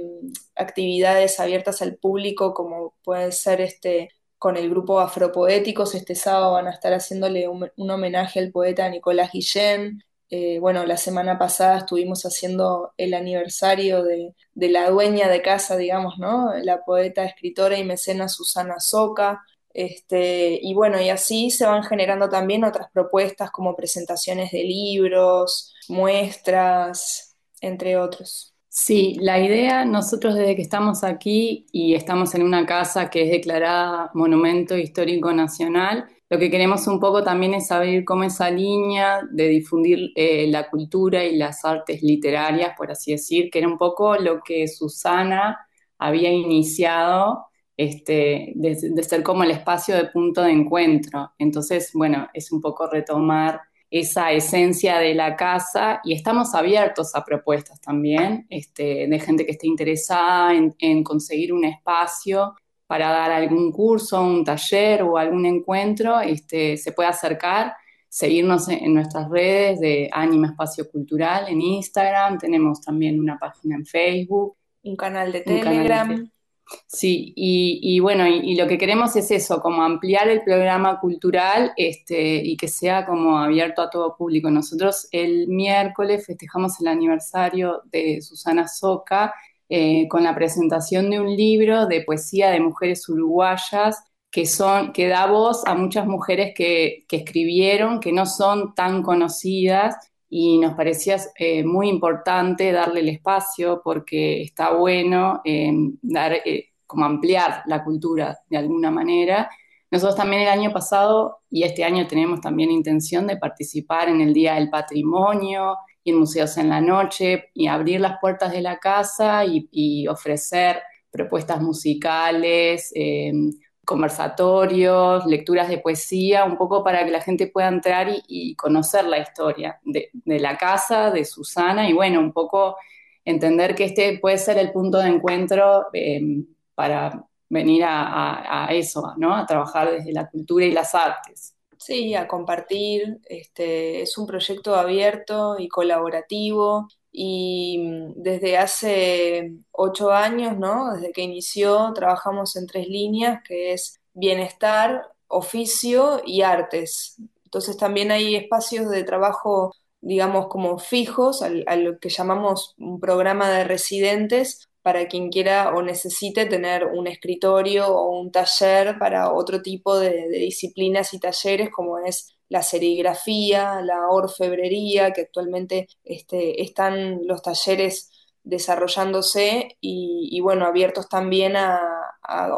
actividades abiertas al público, como pueden ser este con el grupo Afropoéticos. Este sábado van a estar haciéndole un, un homenaje al poeta Nicolás Guillén. Eh, bueno, la semana pasada estuvimos haciendo el aniversario de, la dueña de casa, digamos, ¿no? La poeta, escritora y mecena Susana Soca. Este, y bueno, y así se van generando también otras propuestas como presentaciones de libros, muestras, entre otros. Sí, la idea, nosotros desde que estamos aquí y estamos en una casa que es declarada Monumento Histórico Nacional, lo que queremos un poco también es abrir como esa línea de difundir eh, la cultura y las artes literarias, por así decir, que era un poco lo que Susana había iniciado este, de, ser como el espacio de punto de encuentro. Entonces, bueno, es un poco retomar esa esencia de la casa y estamos abiertos a propuestas también este, de gente que esté interesada en, conseguir un espacio para dar algún curso, un taller o algún encuentro, este, se puede acercar, seguirnos en, nuestras redes de Anima Espacio Cultural en Instagram, tenemos también una página en Facebook. Un canal de Telegram. Sí, y, bueno, y, lo que queremos es eso, como ampliar el programa cultural este, y que sea como abierto a todo público. Nosotros el miércoles festejamos el aniversario de Susana Soca eh, con la presentación de un libro de poesía de mujeres uruguayas que, son, que da voz a muchas mujeres que, escribieron, que no son tan conocidas y nos parecía eh, muy importante darle el espacio porque está bueno eh, dar, eh, como ampliar la cultura de alguna manera. Nosotros también el año pasado y este año tenemos también intención de participar en el Día del Patrimonio en Museos en la Noche y abrir las puertas de la casa y, ofrecer propuestas musicales, conversatorios, lecturas de poesía, un poco para que la gente pueda entrar y, conocer la historia de, la casa, de Susana, y bueno, un poco entender que este puede ser el punto de encuentro em, para venir a, eso, ¿no? A trabajar desde la cultura y las artes. Sí, a compartir. Este, es un proyecto abierto y colaborativo y mm, desde hace ocho años, ¿no? Desde que inició, trabajamos en tres líneas, que es bienestar, oficio y artes. Entonces también hay espacios de trabajo, digamos, como fijos, a, lo que llamamos un programa de residentes, para quien quiera o necesite tener un escritorio o un taller para otro tipo de disciplinas y talleres, como es la serigrafía, la orfebrería, que actualmente este, están los talleres desarrollándose y, bueno, abiertos también a,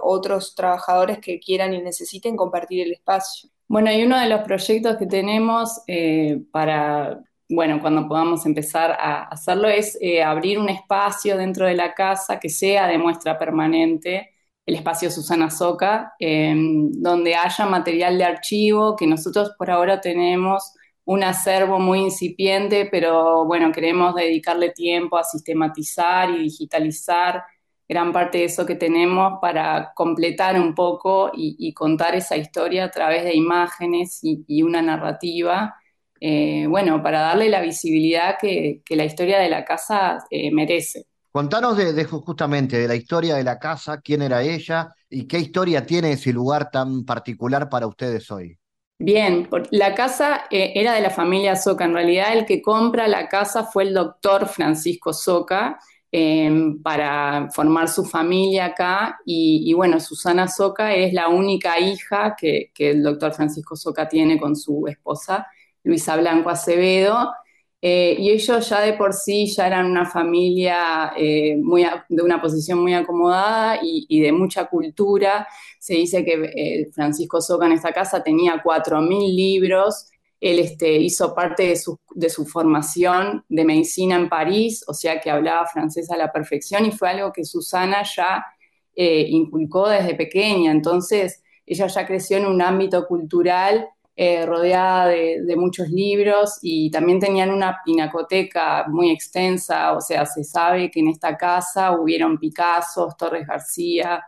otros trabajadores que quieran y necesiten compartir el espacio. Bueno, y uno de los proyectos que tenemos eh, para, bueno, cuando podamos empezar a hacerlo es eh, abrir un espacio dentro de la casa que sea de muestra permanente. El espacio Susana Soca, em, donde haya material de archivo, que nosotros por ahora tenemos un acervo muy incipiente, pero bueno, queremos dedicarle tiempo a sistematizar y digitalizar gran parte de eso que tenemos para completar un poco y, contar esa historia a través de imágenes y, una narrativa, eh, bueno, para darle la visibilidad que, la historia de la casa eh, merece. Contanos de, justamente de la historia de la casa, quién era ella y qué historia tiene ese lugar tan particular para ustedes hoy. Bien, la casa eh, era de la familia Soca. En realidad, el que compra la casa fue el doctor Francisco Soca em, para formar su familia acá. Y, bueno, Susana Soca es la única hija que, que el doctor Francisco Soca tiene con su esposa, Luisa Blanco Acevedo. Eh, y ellos ya de por sí ya eran una familia eh, de una posición muy acomodada y, de mucha cultura. Se dice que eh, Francisco Soca en esta casa tenía 4.000 libros. Él este, hizo parte de su, de su, formación de medicina en París, o sea que hablaba francés a la perfección y fue algo que Susana ya inculcó desde pequeña. Entonces, ella ya creció en un ámbito cultural eh, rodeada de, muchos libros y también tenían una pinacoteca muy extensa, o sea, se sabe que en esta casa hubieron Picasso, Torres García,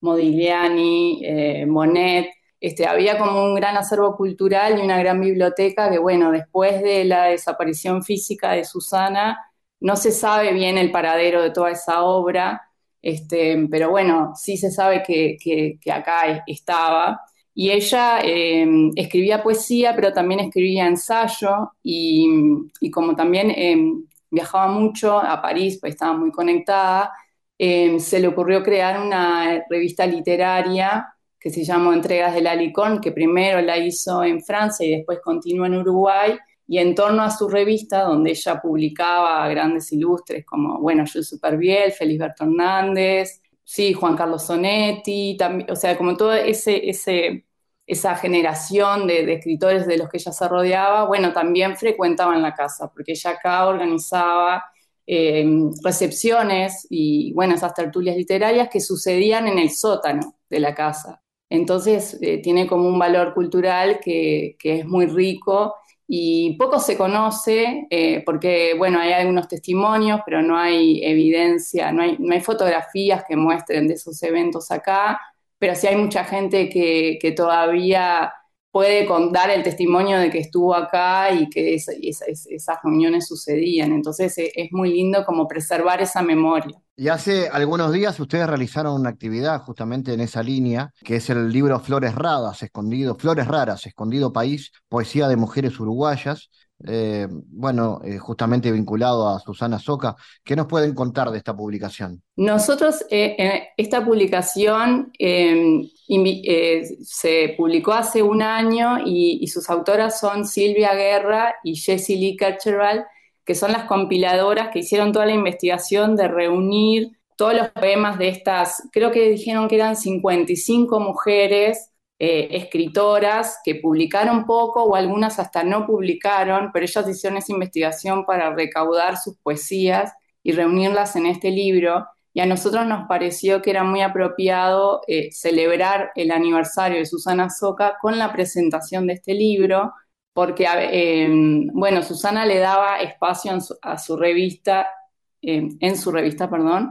Modigliani, eh, Monet, este, había como un gran acervo cultural y una gran biblioteca que, bueno, después de la desaparición física de Susana, no se sabe bien el paradero de toda esa obra, este, pero bueno, sí se sabe que, que acá estaba. Y ella em, escribía poesía, pero también escribía ensayo y, como también em, viajaba mucho a París, pues estaba muy conectada, em, se le ocurrió crear una revista literaria que se llamó Entregas del Alicón, que primero la hizo en Francia y después continuó en Uruguay. Y en torno a su revista, donde ella publicaba grandes ilustres como, bueno, Jules Superbiel, Felisberto Hernández, sí, Juan Carlos Sonetti, o sea, como toda ese, esa generación de, escritores de los que ella se rodeaba, bueno, también frecuentaban la casa, porque ella acá organizaba eh, recepciones y, bueno, esas tertulias literarias que sucedían en el sótano de la casa. Entonces, eh, tiene como un valor cultural que, es muy rico y poco se conoce eh, porque, bueno, hay algunos testimonios, pero no hay evidencia, no hay, no hay fotografías que muestren de esos eventos acá, pero sí hay mucha gente que, que todavía puede contar el testimonio de que estuvo acá y que esas reuniones sucedían. Entonces e, es muy lindo como preservar esa memoria. Y hace algunos días ustedes realizaron una actividad justamente en esa línea, que es el libro Flores Raras, escondido, Flores Raras, Escondido País, Poesía de Mujeres Uruguayas, eh, bueno, eh, justamente vinculado a Susana Soca. ¿Qué nos pueden contar de esta publicación? Nosotros, eh, esta publicación em, se publicó hace un año y, sus autoras son Silvia Guerra y Jessie Lee Kercheval, que son las compiladoras que hicieron toda la investigación de reunir todos los poemas de estas, creo que dijeron que eran 55 mujeres eh, escritoras que publicaron poco o algunas hasta no publicaron, pero ellas hicieron esa investigación para recaudar sus poesías y reunirlas en este libro. Y a nosotros nos pareció que era muy apropiado eh, celebrar el aniversario de Susana Soca con la presentación de este libro, porque, em, bueno, Susana le daba espacio a su revista, em, en su revista, perdón,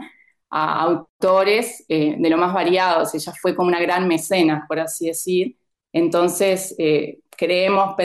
a autores eh, de lo más variados. Ella fue como una gran mecena, por así decir. Entonces, eh, queremos,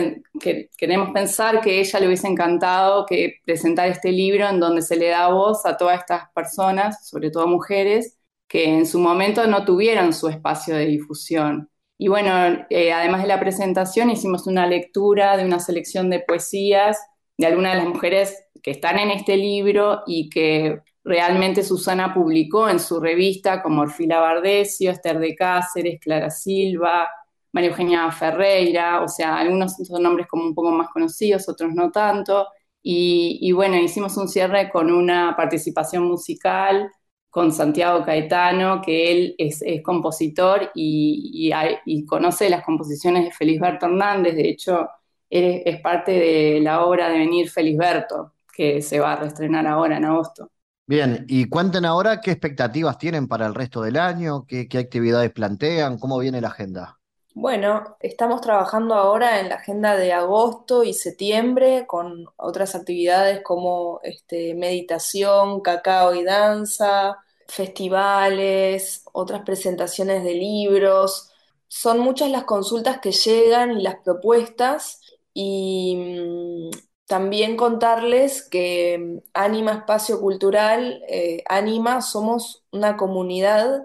que, queremos pensar que ella le hubiese encantado que presentar este libro en donde se le da voz a todas estas personas, sobre todo mujeres, que en su momento no tuvieron su espacio de difusión. Y bueno, eh, además de la presentación, hicimos una lectura de una selección de poesías de algunas de las mujeres que están en este libro y que realmente Susana publicó en su revista como Orfila Bardesio, Esther de Cáceres, Clara Silva, María Eugenia Ferreira, o sea, algunos son nombres como un poco más conocidos, otros no tanto. Y, bueno, hicimos un cierre con una participación musical con Santiago Caetano, que él es, compositor y, conoce las composiciones de Felisberto Hernández. De hecho, es parte de la obra de Venir Felisberto, que se va a reestrenar ahora en agosto. Bien, y cuenten ahora qué expectativas tienen para el resto del año, qué, actividades plantean, cómo viene la agenda. Bueno, estamos trabajando ahora en la agenda de agosto y septiembre con otras actividades como este, meditación, cacao y danza, festivales, otras presentaciones de libros. Son muchas las consultas que llegan y las propuestas y mm, también contarles que mm, Anima Espacio Cultural, eh, Anima, somos una comunidad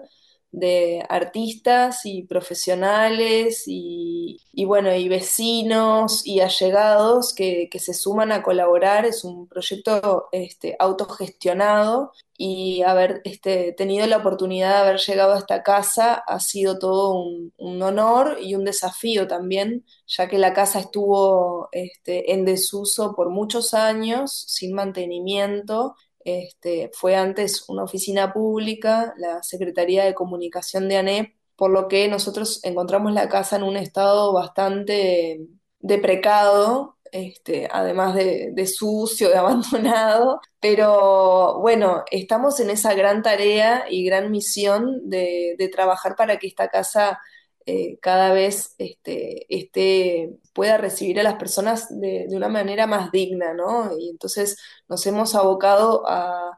de artistas y profesionales y, bueno, y vecinos y allegados que, se suman a colaborar. Es un proyecto este, autogestionado y haber este, tenido la oportunidad de haber llegado a esta casa ha sido todo un, honor y un desafío también, ya que la casa estuvo este, en desuso por muchos años, sin mantenimiento este, fue antes una oficina pública, la Secretaría de Comunicación de ANEP, por lo que nosotros encontramos la casa en un estado bastante deprecado, este, además de, sucio, de <laughs> abandonado, pero bueno, estamos en esa gran tarea y gran misión de, de trabajar para que esta casa eh, cada vez este, pueda recibir a las personas de, una manera más digna, ¿no? Y entonces nos hemos abocado a,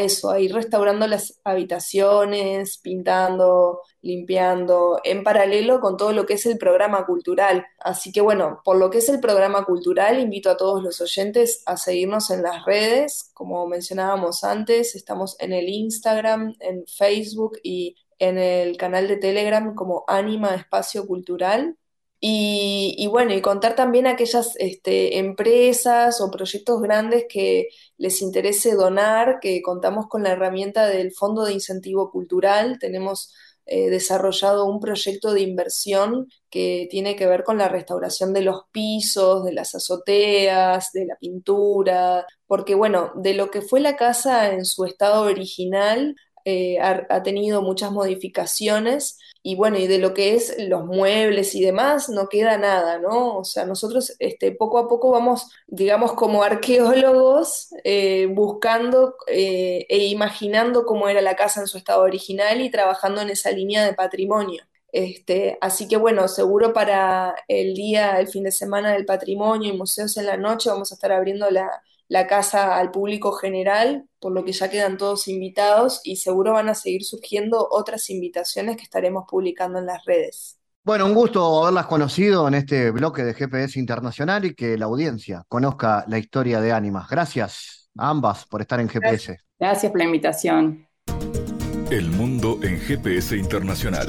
eso, a ir restaurando las habitaciones, pintando, limpiando, en paralelo con todo lo que es el programa cultural. Así que bueno, por lo que es el programa cultural, invito a todos los oyentes a seguirnos en las redes, como mencionábamos antes, estamos en el Instagram, en Facebook y en el canal de Telegram como Anima Espacio Cultural. Y, bueno, y contar también a aquellas este, empresas o proyectos grandes que les interese donar, que contamos con la herramienta del Fondo de Incentivo Cultural. Tenemos eh, desarrollado un proyecto de inversión que tiene que ver con la restauración de los pisos, de las azoteas, de la pintura, porque bueno, de lo que fue la casa en su estado original eh, ha, tenido muchas modificaciones y bueno, y de lo que es los muebles y demás, no queda nada, ¿no? O sea, nosotros este, poco a poco vamos, digamos, como arqueólogos, eh, buscando eh, e imaginando cómo era la casa en su estado original y trabajando en esa línea de patrimonio. Este, así que bueno, seguro para el día, el fin de semana del patrimonio y museos en la noche vamos a estar abriendo la, la casa al público general, por lo que ya quedan todos invitados y seguro van a seguir surgiendo otras invitaciones que estaremos publicando en las redes. Bueno, un gusto haberlas conocido en este bloque de GPS Internacional y que la audiencia conozca la historia de Ánimas. Gracias a ambas por estar en GPS. Gracias por la invitación. El mundo en GPS Internacional.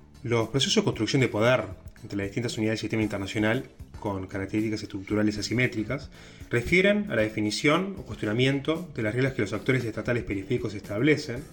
Los procesos de construcción de poder entre las distintas unidades del sistema internacional, con características estructurales asimétricas, refieren a la definición o cuestionamiento de las reglas que los actores estatales periféricos establecen,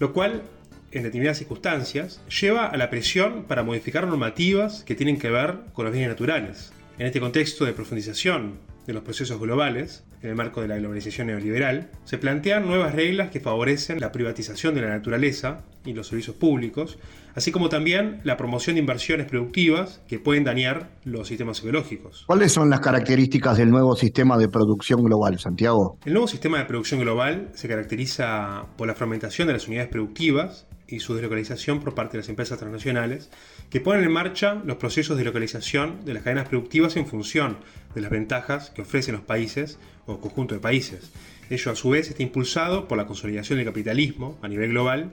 lo cual, en determinadas circunstancias, lleva a la presión para modificar normativas que tienen que ver con los bienes naturales. En este contexto de profundización de los procesos globales, en el marco de la globalización neoliberal, se plantean nuevas reglas que favorecen la privatización de la naturaleza y los servicios públicos, así como también la promoción de inversiones productivas que pueden dañar los sistemas ecológicos. ¿Cuáles son las características del nuevo sistema de producción global, Santiago? El nuevo sistema de producción global se caracteriza por la fragmentación de las unidades productivas y su deslocalización por parte de las empresas transnacionales, que ponen en marcha los procesos de localización de las cadenas productivas en función de las ventajas que ofrecen los países o conjunto de países. Ello a su vez está impulsado por la consolidación del capitalismo a nivel global,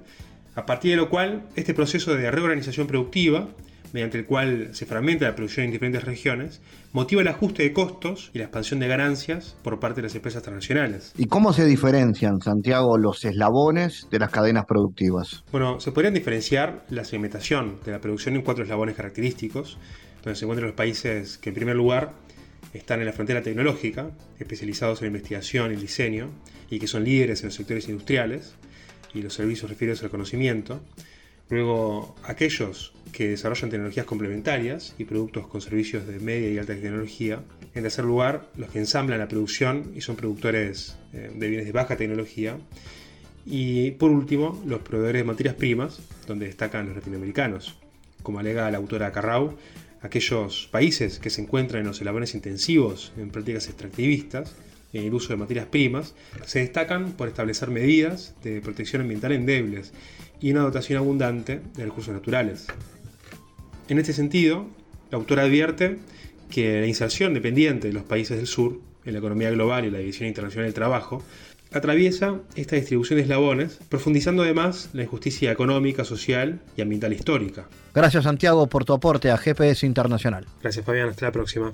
a partir de lo cual este proceso de reorganización productiva mediante el cual se fragmenta la producción en diferentes regiones, motiva el ajuste de costos y la expansión de ganancias por parte de las empresas transnacionales. ¿Y cómo se diferencian, Santiago, los eslabones de las cadenas productivas? Bueno, se podrían diferenciar la segmentación de la producción en cuatro eslabones característicos, donde se encuentran los países que en primer lugar están en la frontera tecnológica, especializados en investigación y diseño, y que son líderes en los sectores industriales y los servicios referidos al conocimiento. Luego, aquellos que desarrollan tecnologías complementarias y productos con servicios de media y alta tecnología. En tercer lugar, los que ensamblan la producción y son productores eh, de bienes de baja tecnología. Y por último, los proveedores de materias primas, donde destacan los latinoamericanos. Como alega la autora Carrau, aquellos países que se encuentran en los eslabones intensivos en prácticas extractivistas el uso de materias primas, se destacan por establecer medidas de protección ambiental endebles y una dotación abundante de recursos naturales. En este sentido, la autora advierte que la inserción dependiente de los países del sur en la economía global y la división internacional del trabajo atraviesa esta distribución de eslabones, profundizando además la injusticia económica, social y ambiental histórica. Gracias Santiago por tu aporte a GPS Internacional. Gracias Fabián, hasta la próxima.